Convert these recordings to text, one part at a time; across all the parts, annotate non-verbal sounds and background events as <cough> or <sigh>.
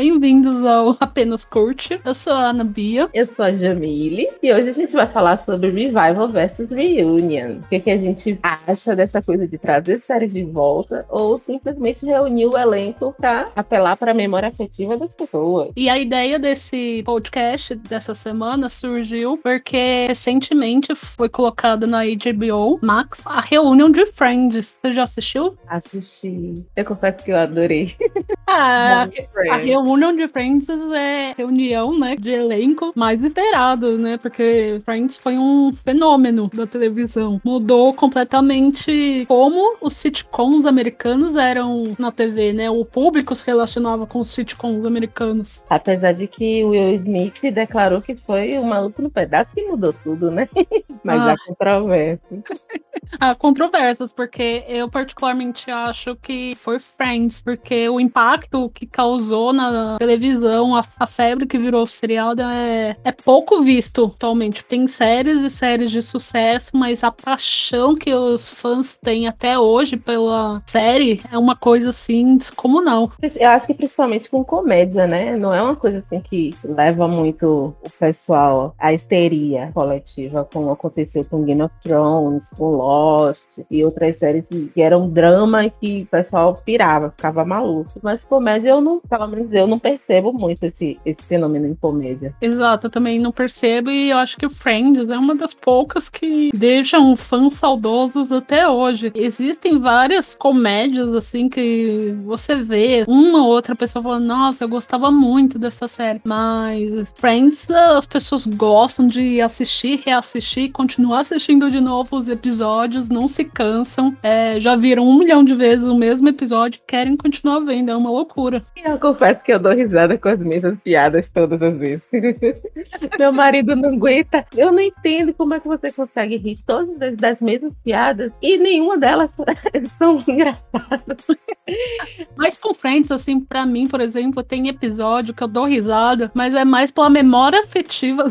Bem-vindos ao <laughs> Apenas Curte. Eu sou a Ana Bia. Eu sou a Jamile. E hoje a gente vai falar sobre Revival versus Reunion. O que, que a gente acha dessa coisa de trazer séries de volta ou simplesmente reunir o elenco para apelar para a memória afetiva das pessoas. E a ideia desse podcast dessa semana surgiu porque recentemente foi colocado na HBO Max a reunião de Friends. Você já assistiu? Assisti. Eu confesso que eu adorei. Ah, <laughs> a reunião de Friends é reunião, né, de elenco mais esperado, né? Porque Friends foi um fenômeno da televisão. Mudou completamente como os sitcoms americanos eram na TV, né? O público se relacionava com os sitcoms americanos. Apesar de que o Will Smith declarou que foi o maluco no pedaço que mudou tudo, né? <laughs> Mas ah. há controvérsias. <laughs> há controvérsias, porque eu particularmente acho que foi Friends, porque o impacto que causou na televisão, a, a febre que virou seriado é, é pouco visto atualmente. Tem séries e séries de sucesso, mas a paixão que os fãs têm até hoje pela série é uma coisa assim descomunal. Eu acho que principalmente com comédia, né? Não é uma coisa assim que leva muito o pessoal à histeria coletiva, como aconteceu com Game of Thrones, com Lost e outras séries que eram drama e que o pessoal pirava, ficava maluco. Mas comédia eu não, pelo menos eu não percebo muito esse, esse fenômeno em comédia. Exato, eu também não percebo e eu acho que o Friends é uma das poucas que deixam fãs saudosos até hoje. Existem várias comédias assim que você vê uma ou outra pessoa falando, nossa, eu gostava muito dessa série. Mas Friends, as pessoas gostam de assistir, reassistir, continuar assistindo de novo os episódios, não se cansam. É, já viram um milhão de vezes o mesmo episódio, querem continuar vendo, é uma loucura. Eu confesso que eu dou risada com as mesmas piadas todas as vezes. <laughs> Meu marido não aguenta. Eu não entendo como é que você consegue rir todas das mesmas piadas e nenhuma delas <laughs> são engraçadas. Mas com Friends, assim, para mim, por exemplo, tem episódio que eu dou risada, mas é mais pela memória afetiva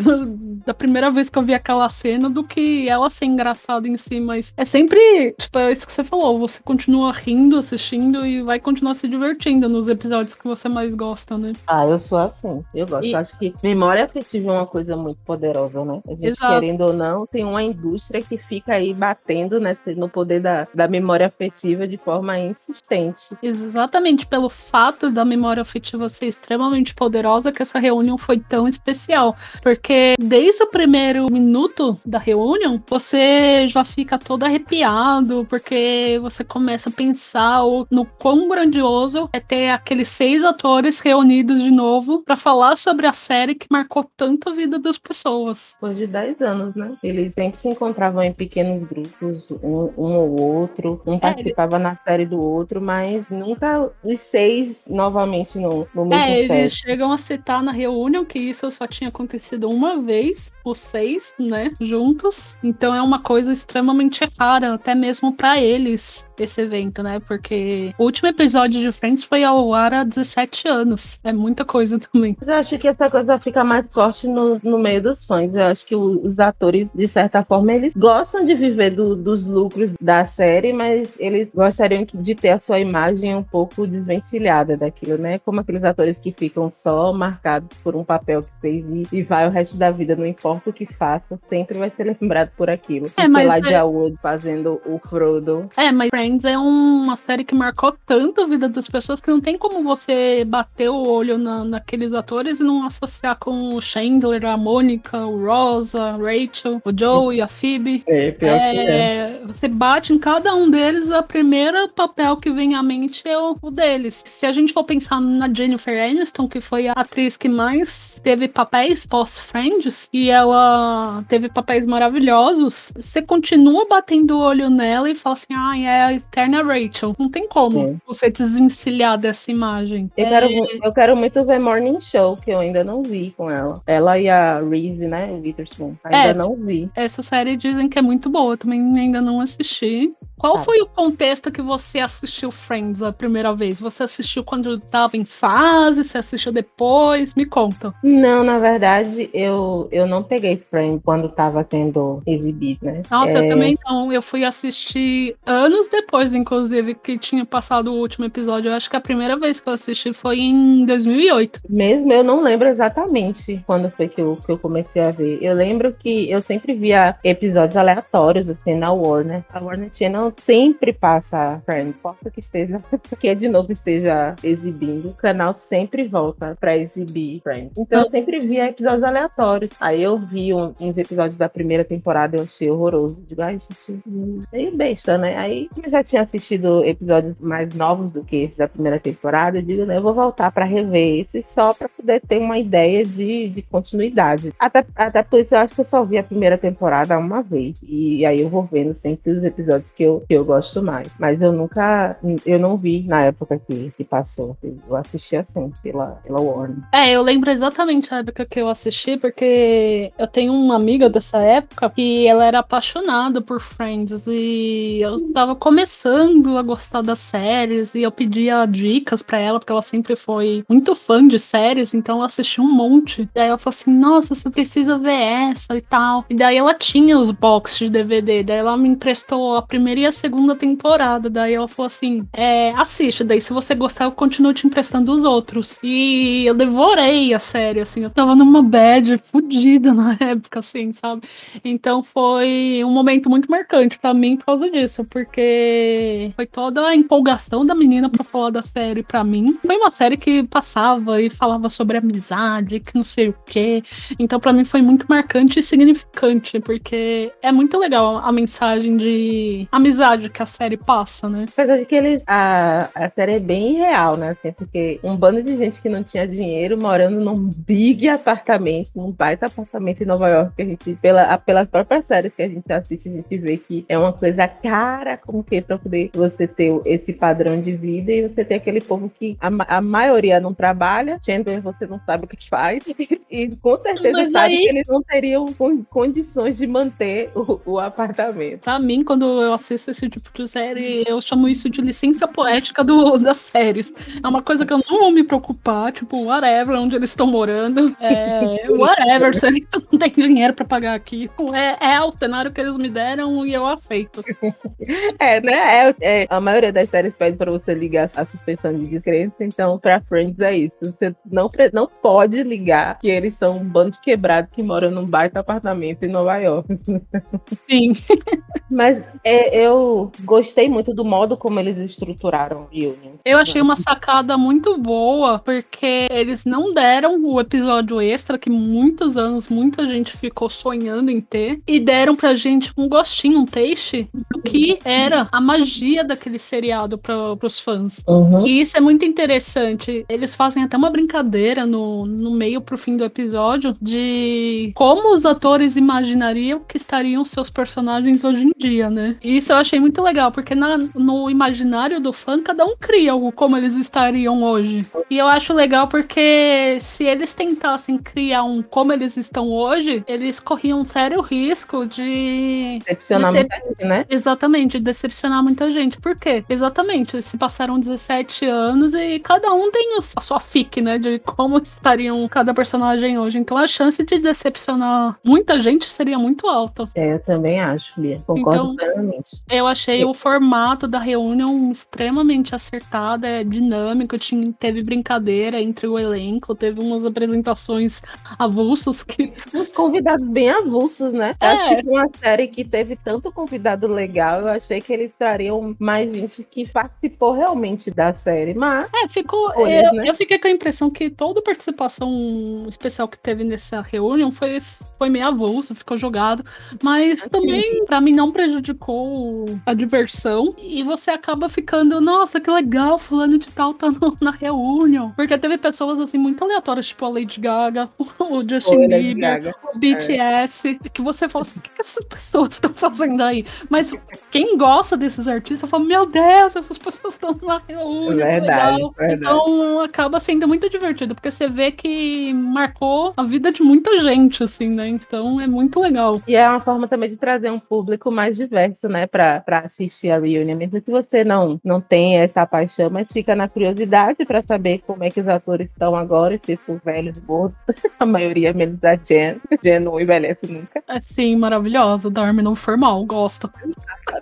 da primeira vez que eu vi aquela cena do que ela ser engraçada em si. Mas é sempre, tipo, é isso que você falou, você continua rindo, assistindo e vai continuar se divertindo nos episódios que você mais gosta, né? Ah, eu sou assim. Eu gosto. E... Eu acho que memória afetiva é uma coisa muito poderosa, né? A gente, Exato. querendo ou não, tem uma indústria que fica aí batendo nesse, no poder da, da memória afetiva de forma insistente. Exatamente pelo fato da memória afetiva ser extremamente poderosa que essa reunião foi tão especial. Porque desde o primeiro minuto da reunião, você já fica todo arrepiado, porque você começa a pensar no quão grandioso é ter aqueles seis atores reunidos de novo para falar sobre a série que marcou tanto a vida das pessoas. Depois de 10 anos, né? Eles sempre se encontravam em pequenos grupos, um, um ou outro, um é, participava ele... na série do outro, mas nunca os seis novamente no, no mesmo É, eles chegam a citar na reunião que isso só tinha acontecido uma vez, os seis, né, juntos. Então é uma coisa extremamente rara, até mesmo para eles esse evento, né? Porque o último episódio de Friends foi ao ar há 17 anos. É muita coisa <laughs> também. Eu acho que essa coisa fica mais forte no, no meio dos fãs. Eu acho que os atores, de certa forma, eles gostam de viver do, dos lucros da série, mas eles gostariam de ter a sua imagem um pouco desvencilhada daquilo, né? Como aqueles atores que ficam só marcados por um papel que fez e, e vai o resto da vida, não importa o que faça, sempre vai ser <laughs> lembrado por aquilo. É, mas lá é... Wood fazendo o Frodo. É, mas Friends é uma série que marcou tanto a vida das pessoas que não tem como você bater o olho na, naqueles atores e não associar com o Chandler, a Mônica, o Rosa, a Rachel, o Joe, a Phoebe. É, pior é, que é. Você bate em cada um deles, a primeira papel que vem à mente é o, o deles. Se a gente for pensar na Jennifer Aniston, que foi a atriz que mais teve papéis pós-Friends, e ela teve papéis maravilhosos, você continua batendo o olho nela e fala assim, ah, é eterna Rachel. Não tem como é. você desvencilhar dessa imagem. Eu, é... quero, eu quero muito ver Morning Show, que eu ainda não vi com ela. Ela e a Reese, né? O Witherspoon. Ainda é, não vi. Essa série dizem que é muito boa, também ainda não assisti. Qual tá. foi o contexto que você assistiu Friends a primeira vez? Você assistiu quando estava em fase? Você assistiu depois? Me conta. Não, na verdade, eu, eu não peguei Friends quando estava sendo exibido, né? Nossa, é... eu também não. Eu fui assistir anos depois, inclusive, que tinha passado o último episódio. Eu acho que a primeira vez que eu assisti foi em 2008. Mesmo eu não lembro exatamente quando foi que eu, que eu comecei a ver. Eu lembro que eu sempre via episódios aleatórios, assim, na Warner. A Warner Channel sempre passa Friends, importa que esteja, <laughs> que de novo esteja exibindo. O canal sempre volta pra exibir Friends. Então eu sempre via episódios aleatórios. Aí eu vi um, uns episódios da primeira temporada e eu achei horroroso. Digo, ai, gente, meio besta, né? Aí eu já tinha assistido episódios mais novos do que esse da primeira temporada. Eu digo, né, eu vou voltar pra rever esse só pra poder ter uma ideia de, de continuidade. Até, até por isso eu acho que eu só vi a primeira temporada uma vez. E aí eu vou vendo sempre os episódios que eu, que eu gosto mais. Mas eu nunca, eu não vi na época que, que passou. Eu assisti assim, pela, pela Warner. É, eu lembro exatamente a época que eu assisti, porque eu tenho uma amiga dessa época que ela era apaixonada por Friends e eu tava começando a gostar das séries e eu pedia dicas para ela, porque ela sempre foi muito fã de séries, então ela assistiu um monte. E aí ela falou assim: Nossa, você precisa ver essa e tal. E daí ela tinha os boxes de DVD, daí ela me emprestou a primeira e a segunda temporada. Daí ela falou assim: é, assiste, daí se você gostar, eu continuo te emprestando os outros. E eu devorei a série, assim, eu tava numa bad fodida <laughs> na época, assim, sabe? Então foi um momento muito marcante para mim por causa disso, porque foi toda a empolgação da menina para falar da série para mim. Foi uma série que passava e falava sobre amizade, que não sei o quê. Então para mim foi muito marcante e significante, porque é muito legal a mensagem de amizade que a série passa, né? Apesar de que eles, a, a série é bem real, né? Assim, porque um bando de gente que não tinha dinheiro morando num big apartamento, num baita apartamento em Nova York, que a gente, pela, pelas próprias séries que a gente assiste, a gente vê que é uma coisa cara com que para poder você ter esse padrão de vida e você ter aquele povo que a, a maioria não trabalha, Chandler você não sabe o que faz, <laughs> e com certeza Mas sabe aí... que eles não teriam condições de manter o, o apartamento. Pra mim, quando eu assisto esse tipo de série, eu chamo isso de licença poética do, das séries. É uma coisa que eu não vou me preocupar, tipo, whatever, onde eles estão morando. É, <laughs> whatever, se eles não tem dinheiro pra pagar aqui. É, é o cenário que eles me deram e eu aceito. <laughs> É, né? É, é, a maioria das séries pede pra você ligar a suspensão de descrença, então pra Friends é isso. Você não, não pode ligar que eles são um bando de quebrado que mora num baita apartamento em Nova York. Sim. <laughs> Mas é, eu gostei muito do modo como eles estruturaram o Union. Eu achei uma sacada muito boa, porque eles não deram o episódio extra que muitos anos muita gente ficou sonhando em ter, e deram pra gente um gostinho, um taste do que era a magia daquele seriado pra, pros fãs. Uhum. E isso é muito interessante. Eles fazem até uma brincadeira no, no meio pro fim do episódio de como os atores imaginariam que estariam seus personagens hoje em dia, né? E isso eu achei muito legal, porque na, no imaginário do fã, cada um cria algo como eles estariam hoje. E eu acho legal porque se eles tentassem criar um como eles estão hoje, eles corriam um sério risco de. Decepcionar de ser... muita gente, né? Exatamente, decepcionar muita gente. Por quê? Exatamente, se passaram 17 anos e cada um tem a sua fic, né? De como estariam cada personagem hoje. Então a chance de decepcionar muita gente seria muito alta. É, eu também acho, Bia. Concordo então, plenamente. Eu achei o formato da reunião extremamente acertado, é dinâmico, tinha, teve brincadeira entre o elenco, teve umas apresentações avulsas que. <laughs> Uns convidados bem avulsos, né? É. Acho que foi uma série que teve tanto convidado legal, eu achei que eles trariam mais gente que participou realmente da série, mas. É, ficou. eu, né? eu fiquei com a impressão que toda participação especial que teve nessa reunião foi, foi meio avulsa, ficou jogado. Mas assim. também, para mim, não prejudicou a diversão. E você acaba ficando, nossa, que legal, fulano de tal tá no, na reunião. Porque teve pessoas assim muito aleatórias, tipo a Lady Gaga, <laughs> o Justin Bieber, o BTS, é. que você fala assim, o que, que essas pessoas estão fazendo aí? Mas quem gosta desses artistas fala, meu Deus, essas pessoas estão na reunião. Verdade, verdade. Então acaba sendo muito divertido, porque você vê que marcou a vida de muita gente, assim, né? Então é muito legal. E é uma forma também de trazer um público mais diverso, né, pra, pra assistir a reunião, mesmo que você não, não tenha essa paixão, mas fica na curiosidade pra saber como é que os atores estão agora, tipo, velhos, gordos, <laughs> a maioria menos da Jen. Jen não envelhece nunca. É sim, maravilhosa, dorme não formal, gosto.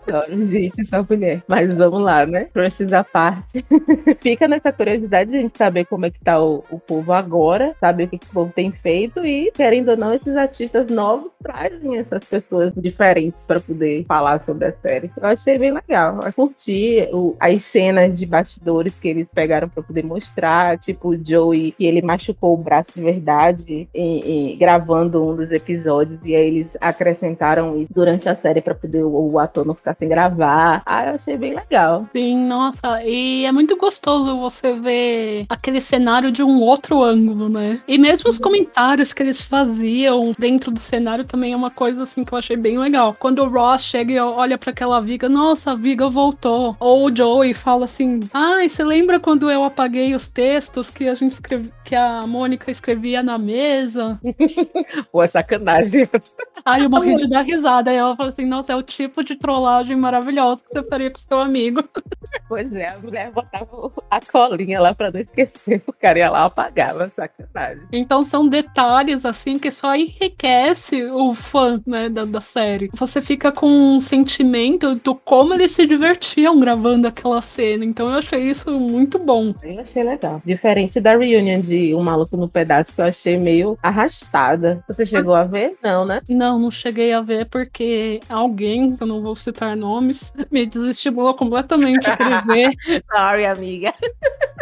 Adoro, gente, essa mulher. Mas vamos lá, né? Crushes à parte. <laughs> fica nessa curiosidade de a gente saber como é que tá o, o povo agora, saber o que, que o povo tem feito e, querendo ou não, esses artistas novos trazem essas pessoas diferentes para poder falar sobre a série. Eu achei bem legal. Eu curti o, as cenas de bastidores que eles pegaram para poder mostrar, tipo o Joey, que ele machucou o braço de verdade em, em, gravando um dos episódios, e aí eles acrescentaram isso durante a série para poder o, o, ator não ficar sem gravar. Ah, eu achei bem legal. Sim, nossa, e é muito gostoso você ver aquele cenário de um outro ângulo, né? E mesmo os comentários que eles faziam dentro do cenário também é uma coisa assim que eu achei bem legal. Quando o Ross chega e olha para aquela viga, nossa, a viga voltou. Ou o Joey fala assim: "Ai, você lembra quando eu apaguei os textos que a gente escreve, que a Mônica escrevia na mesa?" <laughs> Pô, é sacanagem. Ai, eu morri de dar risada. Aí ela fala assim: "Nossa, é o tipo de trollagem maravilhosa que você faria com seu amigo." Pois é, a mulher botava a colinha lá para não esquecer, o cara ia lá apagava, sacanagem. Então são detalhes assim que só enriquece o fã, né, da, da série. Você fica com um sentimento do como eles se divertiam gravando aquela cena. Então eu achei isso muito bom. Eu achei legal. Diferente da reunião de Um Maluco no Pedaço, que eu achei meio arrastada. Você chegou a ver? Não, né? Não, não cheguei a ver porque alguém, que eu não vou citar nomes, <laughs> me desestimulou completamente a querer ver. <laughs> Sorry, amiga.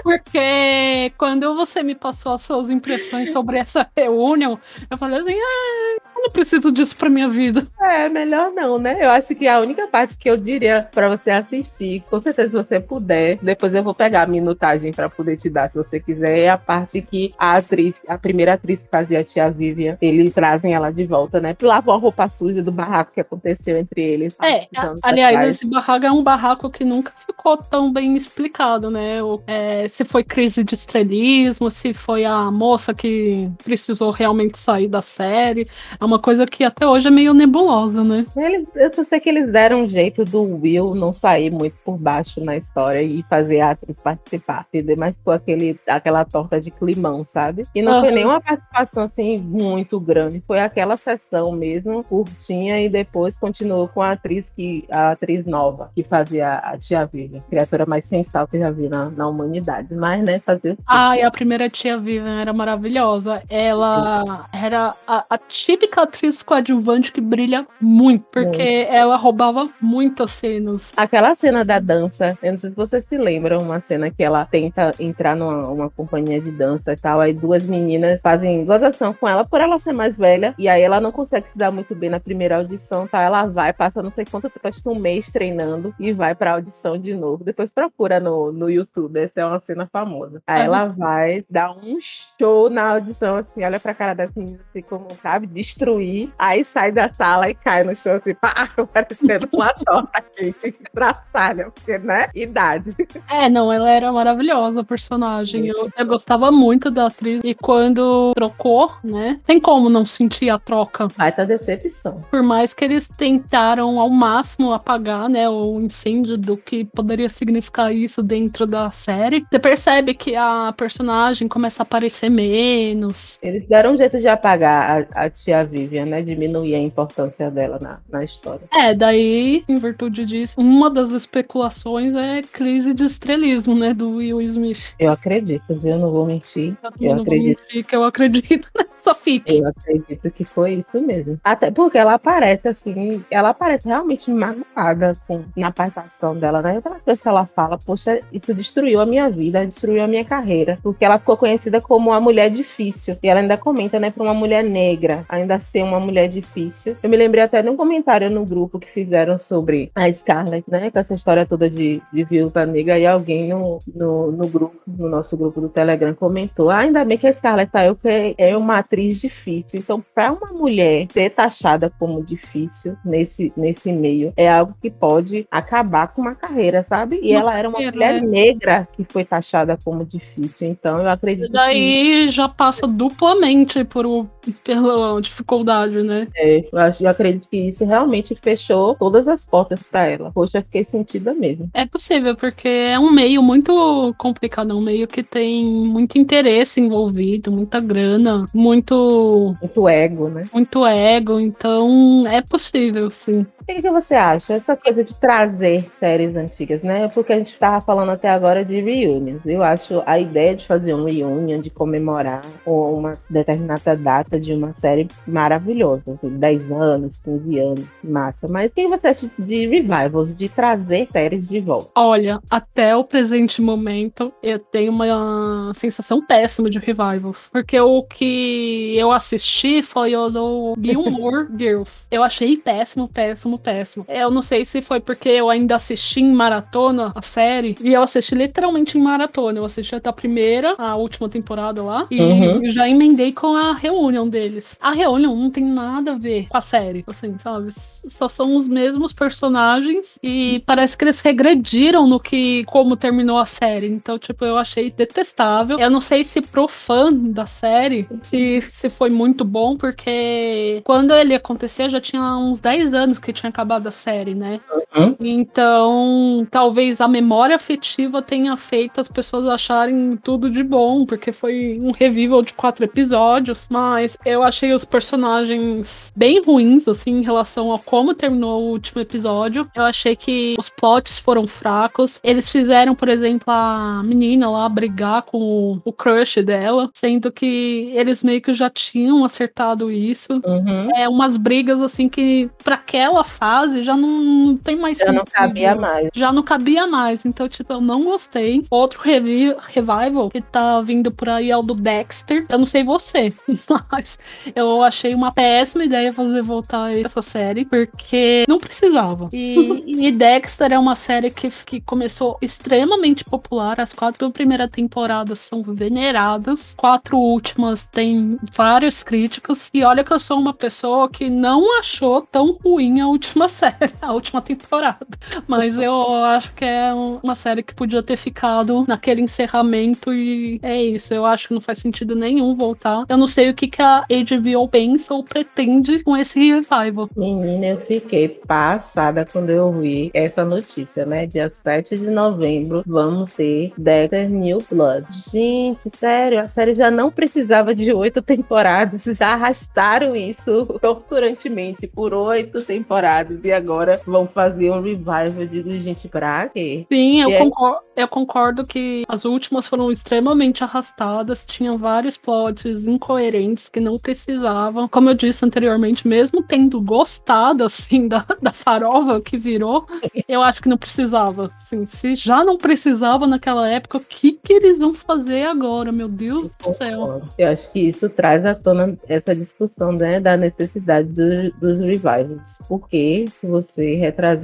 Porque quando você me passou as suas impressões sobre essa reunião, eu falei assim, ah, eu não preciso disso pra minha vida. É, melhor não, né? Eu acho que a única parte que eu diria para você assistir, com certeza se você puder, depois eu vou pegar a minutagem para poder te dar, se você quiser, é a parte que a atriz, a primeira atriz que fazia a tia Vivian, eles trazem ela de volta, né? Lavam a roupa suja do barraco que aconteceu entre eles. É, aliás, atrás. esse barraco é um barraco que nunca ficou tão bem explicado, né? O, é, se foi crise de estrelismo, se foi a moça que precisou realmente sair da série. É uma coisa que até hoje é meio nebulosa, né? Eles, eu só sei que eles deram um jeito do Will não sair muito por baixo na história e fazer a atriz participar, entendeu? Mas foi aquele, aquela torta de climão, sabe? E não uhum. foi nenhuma participação assim muito grande, foi aquela sessão mesmo, curtinha, e depois continuou com a atriz que a atriz nova que fazia a Tia Vivian, criatura mais sensal que já vi na, na humanidade. Mas, né, fazer. Ah, e a primeira Tia Vivian era maravilhosa. Ela era a, a típica atriz coadjuvante que brilha muito, porque é. ela roubava muitas cenas. Aquela cena da dança, eu não sei se vocês se lembram, uma cena que ela tenta entrar numa uma companhia de dança e tal, aí duas meninas fazem gozação com ela por ela ser mais velha, e aí ela não consegue se dar muito bem na primeira audição, tá? Ela vai, passa não sei quanto tempo, acho que um mês treinando, e vai pra audição de novo. Depois procura no, no YouTube, essa é uma cena famosa. Aí ela vai dar um show na audição, assim, olha pra cara das meninas, assim, como, sabe, destruir, aí sai da sala e cai no chão, assim, pá, <laughs> parecendo uma torta quente, traçalha, porque, né, idade. É, não, ela era maravilhosa, a personagem. Eu, eu gostava muito da atriz, e quando trocou, né, tem como não sentir a troca. Vai tá decepção. Por mais que eles tentaram ao máximo apagar, né, o incêndio do que poderia significar isso dentro da série, você percebe que a personagem começa a aparecer menos. Eles deram um jeito de apagar a, a tia Vivian, né, diminuir a importância dela na, na história. É, daí, em virtude disso, uma das especulações é crise de estrelismo, né, do Will Smith. Eu acredito, viu? Não vou mentir. Eu, eu não acredito. Vou mentir que eu acredito <laughs> nessa fique. Eu acredito que foi isso mesmo. Até porque ela aparece assim, ela aparece realmente magoada com, na participação dela, né? Outras vezes que ela fala, poxa, isso destruiu a minha vida, destruiu a minha carreira, porque ela ficou conhecida como uma mulher difícil. E ela ainda comenta, né, para uma mulher negra, ainda ser uma mulher difícil. Eu me lembrei até de um comentário no grupo que fizeram sobre a Scarlett, né, com essa história toda de, de viúva negra, e alguém no, no, no, grupo, no nosso grupo do Telegram, comentou: ah, ainda bem que a Scarlett saiu, que é uma atriz difícil. Então, para uma mulher ser taxada como difícil nesse, nesse meio, é algo que pode acabar com uma carreira, sabe? E ela era uma mulher né? negra que foi taxada como difícil. Então, eu acredito. E daí que... já passa duplamente por, pela dificuldade, né? É, eu, acho, eu acredito que isso realmente fechou todas as portas para ela. Poxa, fiquei sentida mesmo. É possível, porque é um meio muito complicado, é um meio que tem muito interesse envolvido, muita grana, muito. Muito ego, né? Muito ego, então é possível, sim. O que, que, você acha? Essa coisa de trazer séries antigas, né? Porque a gente estava falando até agora de reunions. Eu acho a ideia de fazer um reunion, de comemorar uma determinada data de uma série maravilhosa. 10 anos, 15 anos, massa. Mas o que você acha de revivals, de trazer séries de volta? Olha, até o presente momento, eu tenho uma sensação péssima de revivals. Porque o que eu assisti foi o do Gilmore <laughs> Girls. Eu achei péssimo, péssimo, péssimo. Eu não sei se foi porque eu ainda assisti em maratona a série. E eu assisti literalmente em maratona. Eu assisti até a primeira, a última temporada lá. E uhum. já emendei com a reunião deles. A reunião não tem nada a ver com a série, assim, sabe? Só são os mesmos personagens e parece que eles regrediram no que como terminou a série. Então, tipo, eu achei detestável. Eu não sei se pro fã da série se, se foi muito bom, porque quando ele acontecia já tinha uns 10 anos que tinha acabado a série, né? Uhum. Então, talvez a memória afetiva tenha feito as pessoas acharem tudo de bom, porque foi um revival de quatro episódios, mas eu achei os personagens bem ruins, assim, em relação a como terminou o último episódio. Eu achei que os plots foram fracos. Eles fizeram, por exemplo, a menina lá brigar com o crush dela, sendo que eles meio que já tinham acertado isso. Uhum. É umas brigas, assim, que para aquela fase já não, não tem mais Já sentido. não cabia mais. Já não cabia mais. Então, tipo, eu não gostei. Outro revi revival que tá vindo por aí é o do Dexter. Eu não sei você, <laughs> mas eu achei uma péssima ideia fazer voltar essa série, porque não precisava. E, <laughs> e Dexter é uma série que, que começou extremamente popular. As quatro primeiras temporadas são veneradas. Quatro últimas têm várias críticas. E olha que eu sou uma pessoa que não achou tão ruim a última <laughs> série, a última temporada. <laughs> Mas eu acho que é uma série que podia ter ficado naquele encerramento e é isso. Eu acho que não faz sentido nenhum voltar. Eu não sei o que, que a HBO pensa ou pretende com esse revival. Menina, eu fiquei passada quando eu vi essa notícia, né? Dia 7 de novembro, vamos ter Dexter New Blood. Gente, sério, a série já não precisava de oito temporadas, já arrastaram isso torturantemente por oito temporadas e agora vão fazer um revival de gente pra quê? Sim, eu, concordo, eu concordo que as últimas foram extremamente arrastadas, tinham vários plots incoerentes que não precisavam. Como eu disse anteriormente, mesmo tendo gostado, assim, da, da farofa que virou, eu acho que não precisava. Assim, se já não precisava naquela época, o que, que eles vão fazer agora? Meu Deus do céu. Eu acho que isso traz à tona essa discussão, né, da necessidade do, dos revivals. Por que você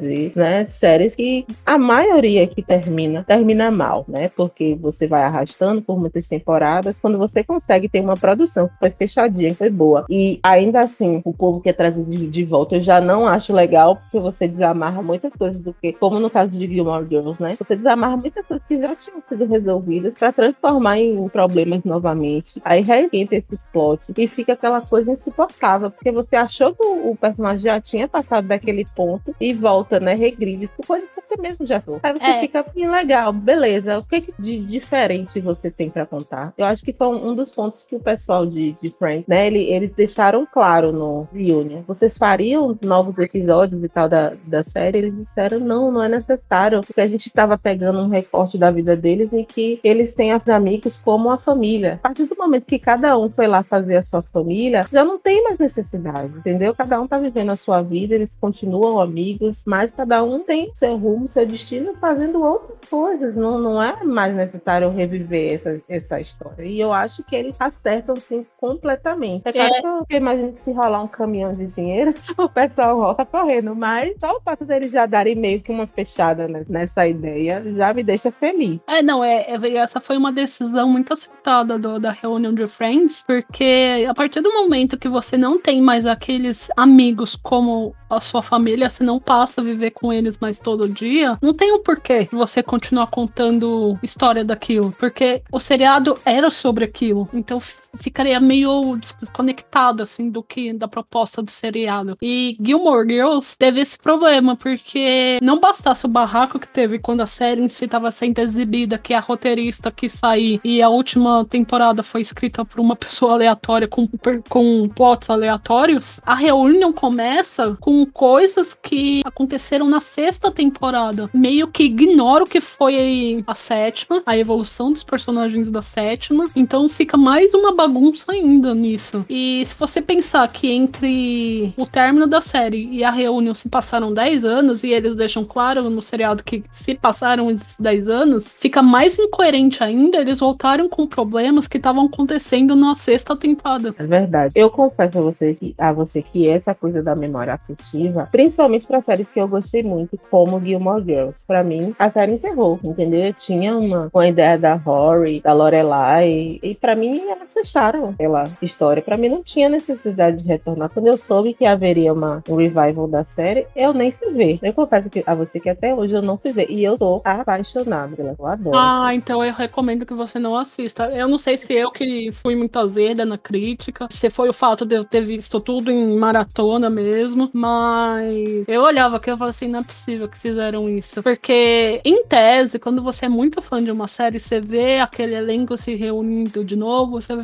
retrazer, né, séries que a maioria que termina, termina mal, né? Porque você vai arrastando por muitas temporadas, quando você consegue ter uma produção que foi fechadinha, que foi boa. E ainda assim, o povo quer trazer de, de volta, eu já não acho legal, porque você desamarra muitas coisas do que, como no caso de Gilmore Girls, né? Você desamarra muitas coisas que já tinham sido resolvidas para transformar em problemas novamente. Aí reinventa esses plots e fica aquela coisa insuportável, porque você achou que o personagem já tinha passado daquele ponto e volta, né? Regride por coisa que você mesmo já viu. Aí você é. fica assim, legal, beleza. O que, de diferente você tem para contar? Eu acho que foi um dos pontos que o pessoal de, de Friends, né? Ele, eles deixaram claro no Reunion. Vocês fariam novos episódios e tal da, da série? Eles disseram, não, não é necessário. Porque a gente tava pegando um recorte da vida deles em que eles têm os amigos como a família. A partir do momento que cada um foi lá fazer a sua família, já não tem mais necessidade, entendeu? Cada um tá vivendo a sua vida, eles continuam amigos, mas cada um tem seu rumo, seu destino fazendo outras coisas. Não, não é mais necessário reviver essa, essa história. E eu acho que eles acertam assim completamente. É claro é. que eu imagino que se rolar um caminhão de dinheiro, <laughs> o pessoal volta correndo, mas só o fato deles já darem meio que uma fechada nessa ideia já me deixa feliz. É, não, é, é essa foi uma decisão muito acertada do, da reunião de Friends, porque a partir do momento que você não tem mais aqueles amigos como a sua família, se não passa a viver com eles mais todo dia, não tem o um porquê você continuar contando história daquilo. Porque o seriado era sobre aquilo. Então ficaria meio desconectado, assim, do que da proposta do seriado. E Gilmore Girls teve esse problema, porque não bastasse o barraco que teve quando a série estava sendo exibida, que a roteirista quis sair e a última temporada foi escrita por uma pessoa aleatória com, com plots aleatórios, a reunião começa com coisas que aconteceram na sexta temporada. Meio que ignora o que foi a sétima, a evolução dos personagens da sétima. Então fica mais uma bagunça ainda nisso. E se você pensar que entre o término da série e a reunião se passaram 10 anos, e eles deixam claro no seriado que se passaram esses 10 anos, fica mais incoerente ainda eles voltaram com problemas que estavam acontecendo na sexta temporada. É verdade. Eu confesso a você, que, a você que essa coisa da memória afetiva, principalmente para séries que eu gostei muito, como Gilmore Girls, para mim a série encerrou, entendeu? Eu tinha uma, uma ideia da Rory, da Lorelai, e, e para mim elas fecharam pela história. Para mim não tinha necessidade de retornar. Quando eu soube que haveria uma, um revival da série, eu nem fui ver. Eu confesso que, a você que até hoje eu não fui ver. E eu sou apaixonada pela eu adoro. Ah, assim. então eu recomendo que você não assista. Eu não sei se eu que fui muito azeda na crítica, se foi o fato de eu ter visto tudo em maratona mesmo, mas eu olhava aqui e falava assim, não é possível que fizeram isso. Porque, em tese, quando você é muito fã de uma série, você vê aquele elenco se reunindo de novo, você,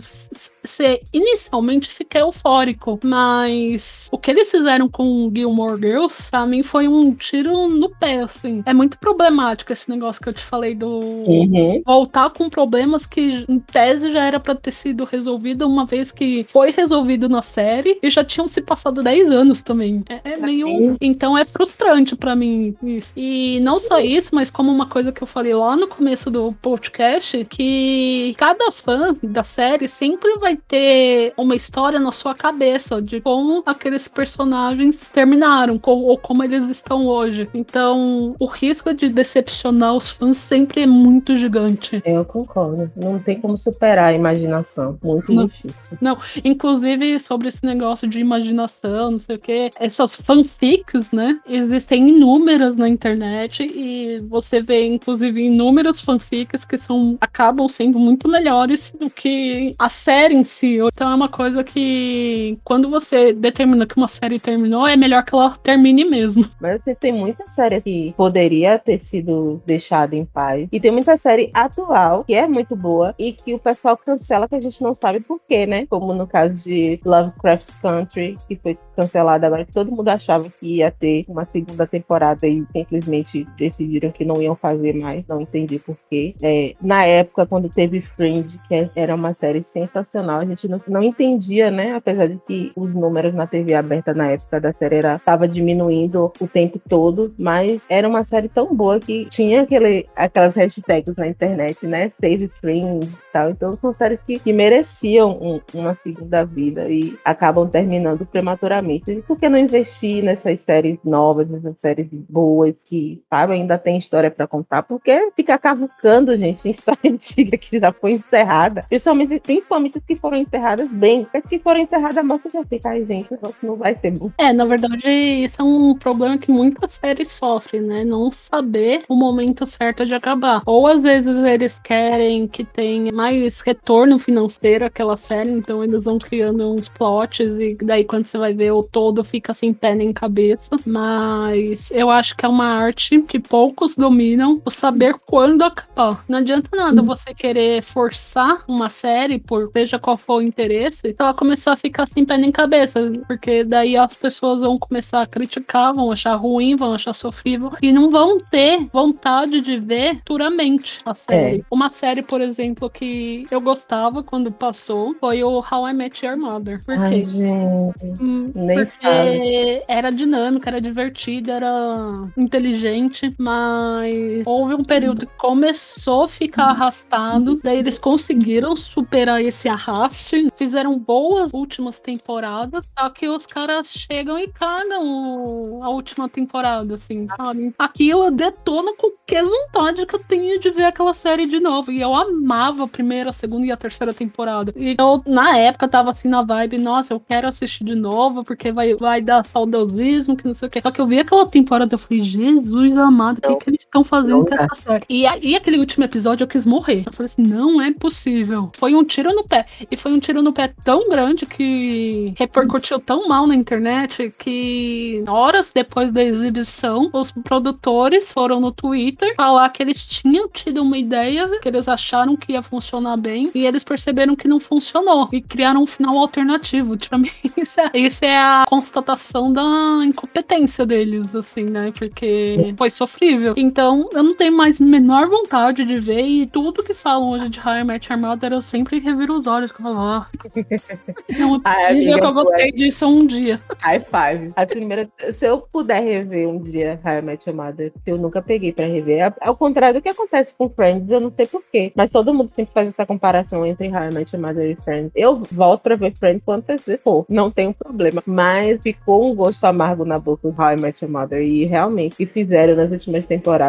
você inicialmente fica eufórico. Mas o que eles fizeram com Gilmore Girls, pra mim, foi um tiro no pé, assim. É muito problemático esse negócio que eu te falei do uhum. voltar com problemas que, em tese, já era pra ter sido resolvido uma vez que foi resolvido na série e já tinham se passado 10 anos também. É, é meio. Então é frustrante para mim isso. E não só isso, mas como uma coisa que eu falei lá no começo do podcast, que cada fã da série sempre vai ter uma história na sua cabeça de como aqueles personagens terminaram, ou como eles estão hoje. Então, o risco de decepcionar os fãs sempre é muito gigante. Eu concordo. Não tem como superar a imaginação. Muito não. difícil. Não, inclusive sobre esse negócio de imaginação, não sei o que, essas fanfics, né? Existem inúmeras na internet e você vê, inclusive, inúmeras fanfics que são acabam sendo muito melhores do que a série em si. Então é uma coisa que quando você determina que uma série terminou, é melhor que ela termine mesmo. Mas você tem muita série que poderia ter sido deixada em paz. E tem muita série atual que é muito boa e que o pessoal cancela que a gente não sabe por quê, né? Como no caso de Lovecraft Country, que foi cancelada agora, que todo mundo achava que ia ter uma segunda temporada e simplesmente decidiram que não iam fazer mais. Não entendi por quê. É, na época, quando teve Friend, que era uma série sensacional, a gente não, não entendia, né? Apesar de que os números na TV aberta na época da série era, diminuindo o tempo todo, mas era uma série tão boa que tinha aquele, aquelas hashtags na internet, né? Save Friend e tal. Então são séries que, que mereciam um, uma segunda vida e acabam terminando prematuramente. E por que não investir nessas séries novas, nessas séries boas que, sabe, ainda tem história para contar? Porque ficar cavucando, gente, em história <laughs> antiga que já foi encerrada, principalmente, principalmente as que foram enterradas bem. As que foram enterradas mal, você já fica, ai, gente, não vai ser bom. É, na verdade, isso é um problema que muitas séries sofrem, né? Não saber o momento certo de acabar. Ou às vezes eles querem que tenha mais retorno financeiro aquela série, então eles vão criando uns plots e daí quando você vai ver o todo fica sem pé nem cabeça. Mas eu acho que é uma arte que poucos dominam, o saber quando acabar. Não adianta nada você querer forçar uma série, por seja qual for o interesse, se ela começar a ficar sem pé nem cabeça, porque daí as pessoas vão começar a criticar, vão achar ruim, vão achar sofrível e não vão ter vontade de ver futuramente a série. É. Uma série, por exemplo, que eu gostava quando passou foi o How I Met Your Mother. Por quê? Ai, gente, hum, nem porque sabe. era dinâmico, era divertido, era inteligente, mas houve um período que começou a ficar arrastado, daí eles conseguiram superar esse arraste, fizeram boas últimas temporadas, só que os caras chegam e cagam a última temporada, assim, sabe? Aquilo detona qualquer vontade que eu tenha de ver aquela série de novo. E eu amava a primeira, a segunda e a terceira temporada. E eu, na época, tava assim na vibe, nossa, eu quero assistir de novo, porque vai, vai dar saudosismo, que não sei o que. Só que eu vi aquela temporada eu falei, Jesus amado, o que, que estão fazendo com essa série? E, e aquele último episódio eu quis morrer. Eu falei assim, não é possível. Foi um tiro no pé. E foi um tiro no pé tão grande que repercutiu tão mal na internet que horas depois da exibição, os produtores foram no Twitter falar que eles tinham tido uma ideia, que eles acharam que ia funcionar bem, e eles perceberam que não funcionou. E criaram um final alternativo. Pra mim, <laughs> isso é, isso é a constatação da incompetência deles, assim, né? Porque foi sofrível. Então, eu não tenho mais menor vontade de ver, e tudo que falam hoje de High Match Armada, eu sempre reviro os olhos, que eu falo, ó. <laughs> Não é possível que eu gostei disso um dia. High five. A primeira, se eu puder rever um dia High Match Armada, que eu nunca peguei pra rever, ao contrário do que acontece com Friends, eu não sei porquê, mas todo mundo sempre faz essa comparação entre High Match Mother e Friends. Eu volto pra ver Friends quantas vezes for, não tem um problema. Mas ficou um gosto amargo na boca do Met Your Mother. E realmente, o que fizeram nas últimas temporadas.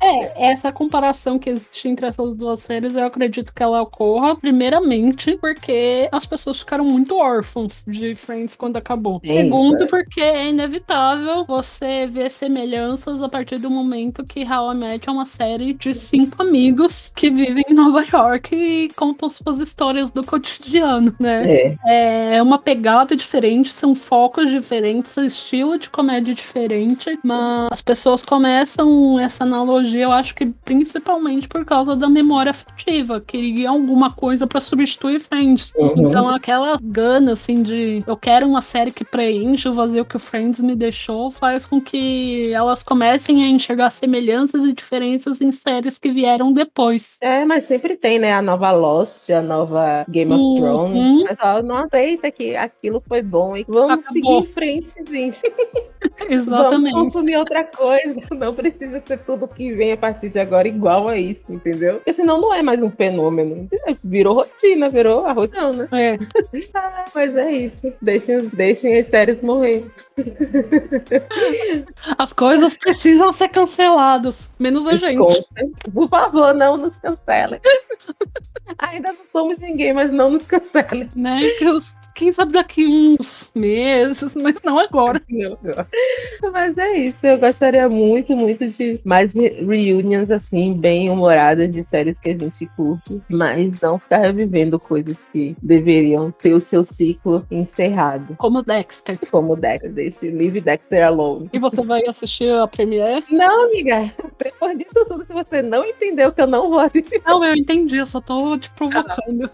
É, essa comparação que existe entre essas duas séries, eu acredito que ela ocorra, primeiramente, porque as pessoas ficaram muito órfãos de Friends quando acabou. É Segundo, é. porque é inevitável você ver semelhanças a partir do momento que How I Met é uma série de cinco amigos que vivem em Nova York e contam suas histórias do cotidiano, né? É. é uma pegada diferente, são focos diferentes, estilo de comédia diferente, mas as pessoas começam essa analogia, eu acho que principalmente por causa da memória afetiva, queria alguma coisa para substituir Friends. Uhum. Então aquela gana assim de eu quero uma série que preenche o vazio que o Friends me deixou, faz com que elas comecem a enxergar semelhanças e diferenças em séries que vieram depois. É, mas sempre tem, né, a nova Lost, a nova Game of uhum. Thrones, mas ó, não aceita que aquilo foi bom e vamos Acabou. seguir em frente, gente. <laughs> <laughs> Exatamente. Vamos consumir outra coisa. <laughs> Não precisa ser tudo que vem a partir de agora igual a isso, entendeu? Porque senão não é mais um fenômeno. Virou rotina, virou a rotina, né? É. <laughs> ah, mas é isso. Deixem, deixem as séries morrer. As coisas precisam ser canceladas, menos a gente. Por favor, não nos cancelem. Ainda não somos ninguém, mas não nos cancelem. Né? Quem sabe daqui uns meses, mas não agora. Não, não. Mas é isso. Eu gostaria muito, muito de mais reunions assim, bem humoradas de séries que a gente curte, mas não ficar revivendo coisas que deveriam ter o seu ciclo encerrado. Como Dexter. Como Dexter deixe Leave Dexter Alone. E você vai assistir a Premiere? Não, amiga. Depois disso tudo, se você não entendeu que eu não vou assistir. Não, eu entendi, eu só tô te provocando. Não,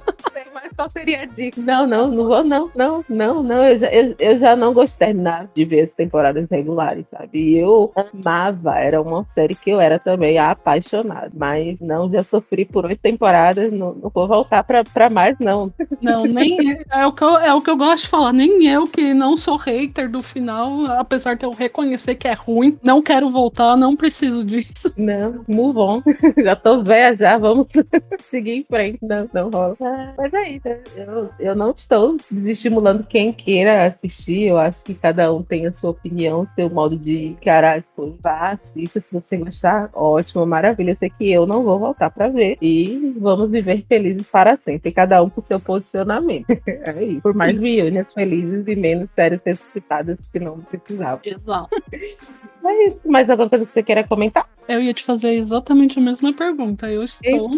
mas qual seria a dica? Não, não, não vou, não, não, não, não. Eu já, eu, eu já não gostei de terminar de ver as temporadas regulares, sabe? E eu amava, era uma série que eu era também apaixonada. Mas não, já sofri por oito temporadas, não, não vou voltar pra, pra mais, não. Não, nem é o, que eu, é o que eu gosto de falar, nem eu que não sou hater do final, apesar de eu reconhecer que é ruim, não quero voltar, não preciso disso. Não, move on. <laughs> já tô velha já, vamos <laughs> seguir em frente. Não, não rola. Ah, mas é isso. Eu, eu não estou desestimulando quem queira assistir. Eu acho que cada um tem a sua opinião, seu modo de encarar as coisas. Vá, assista. Se você gostar, ótimo, maravilha. Eu sei que eu não vou voltar para ver. E vamos viver felizes para sempre. Cada um com seu posicionamento. <laughs> é isso. Por mais reuniões felizes e menos séries ressuscitadas que não precisava. Exato. <laughs> É isso. Mais alguma coisa que você queira comentar? Eu ia te fazer exatamente a mesma pergunta. Eu estou.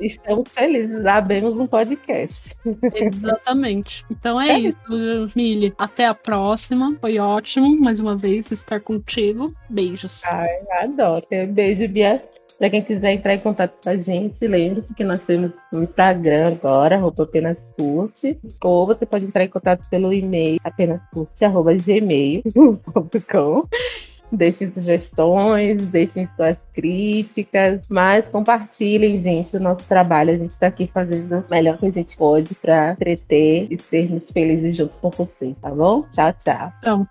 Estamos felizes, abrimos um podcast. <laughs> Exatamente. Então é, é. isso, Mili. Até a próxima. Foi ótimo, mais uma vez, estar contigo. Beijos. Ai, adoro. Beijo, Bia. Para quem quiser entrar em contato com a gente, lembre-se que nós temos no Instagram agora, arroba apenas curte, ou você pode entrar em contato pelo e-mail apenas curte, gmail.com. Deixem sugestões, deixem suas críticas, mas compartilhem, gente, o nosso trabalho. A gente está aqui fazendo o melhor que a gente pode para entreter e sermos felizes juntos com vocês, tá bom? Tchau, tchau. Tchau.